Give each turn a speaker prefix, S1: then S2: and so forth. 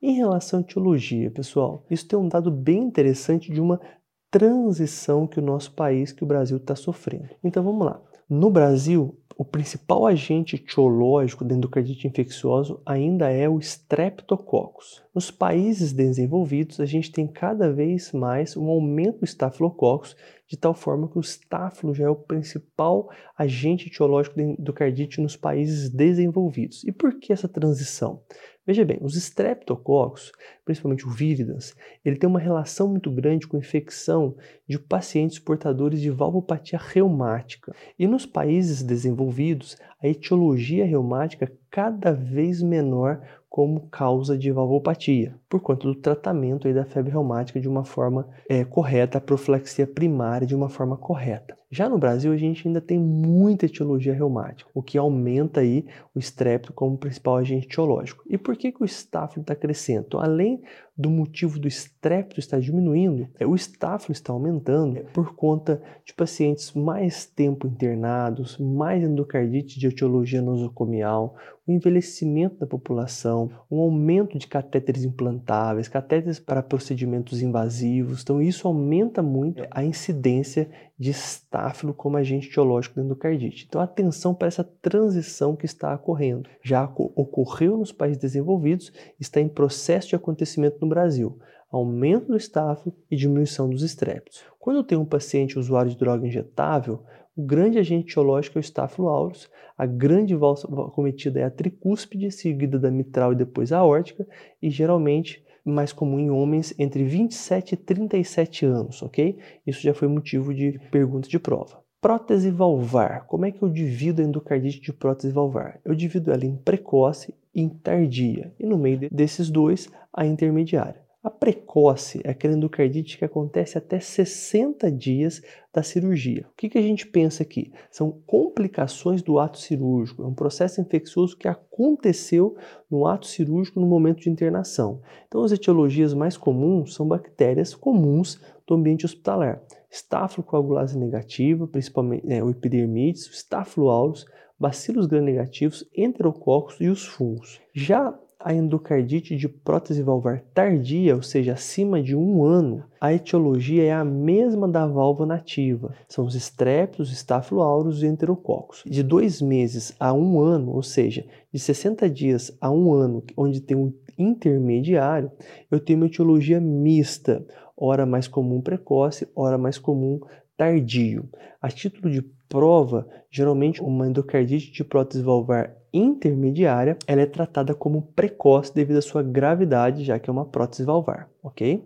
S1: Em relação à etiologia, pessoal, isso tem um dado bem interessante de uma transição que o nosso país, que o Brasil está sofrendo. Então vamos lá. No Brasil, o principal agente etiológico da endocardite infecciosa ainda é o Streptococcus. Nos países desenvolvidos, a gente tem cada vez mais um aumento do Staphylococcus, de tal forma que o estáfilo já é o principal agente etiológico da endocardite nos países desenvolvidos. E por que essa transição? Veja bem, os streptococcus, principalmente o viridans, ele tem uma relação muito grande com infecção de pacientes portadores de valvopatia reumática. E nos países desenvolvidos, a etiologia reumática cada vez menor como causa de valvopatia, por conta do tratamento da febre reumática de uma forma é, correta, a profilaxia primária de uma forma correta. Já no Brasil, a gente ainda tem muita etiologia reumática, o que aumenta aí o estrépito como principal agente etiológico. E por que, que o estáfilo está crescendo? Além do motivo do estrépito estar diminuindo, é, o estáfilo está aumentando por conta de pacientes mais tempo internados, mais endocardite de etiologia nosocomial, o envelhecimento da população, um aumento de catéteres implantáveis, catéteres para procedimentos invasivos. Então, isso aumenta muito a incidência de estáfilo como agente etiológico da endocardite. Então, atenção para essa transição que está ocorrendo. Já ocorreu nos países desenvolvidos, está em processo de acontecimento no Brasil. Aumento do estáfilo e diminuição dos estrépitos. Quando eu tenho um paciente usuário de droga injetável, o grande agente etiológico é o Staphylo a grande valsa cometida é a tricúspide, seguida da mitral e depois a aórtica, e geralmente mais comum em homens entre 27 e 37 anos, ok? Isso já foi motivo de pergunta de prova. Prótese valvar. Como é que eu divido a endocardite de prótese valvar? Eu divido ela em precoce e em tardia, e no meio desses dois, a intermediária. A precoce é aquela endocardite que acontece até 60 dias da cirurgia. O que, que a gente pensa aqui? São complicações do ato cirúrgico, é um processo infeccioso que aconteceu no ato cirúrgico no momento de internação. Então, as etiologias mais comuns são bactérias comuns do ambiente hospitalar. Estafilocoagulase negativa, principalmente é, o epidermides, o Staphylo aureus, bacilos gram-negativos, enterococcus e os fungos. Já a endocardite de prótese valvar tardia, ou seja, acima de um ano, a etiologia é a mesma da válvula nativa. São os estrépitos, Staphylo aureus e enterococcus. De dois meses a um ano, ou seja, de 60 dias a um ano, onde tem um intermediário, eu tenho uma etiologia mista, ora mais comum precoce, ora mais comum tardio. A título de prova, geralmente uma endocardite de prótese valvar intermediária, ela é tratada como precoce devido à sua gravidade, já que é uma prótese valvar, ok?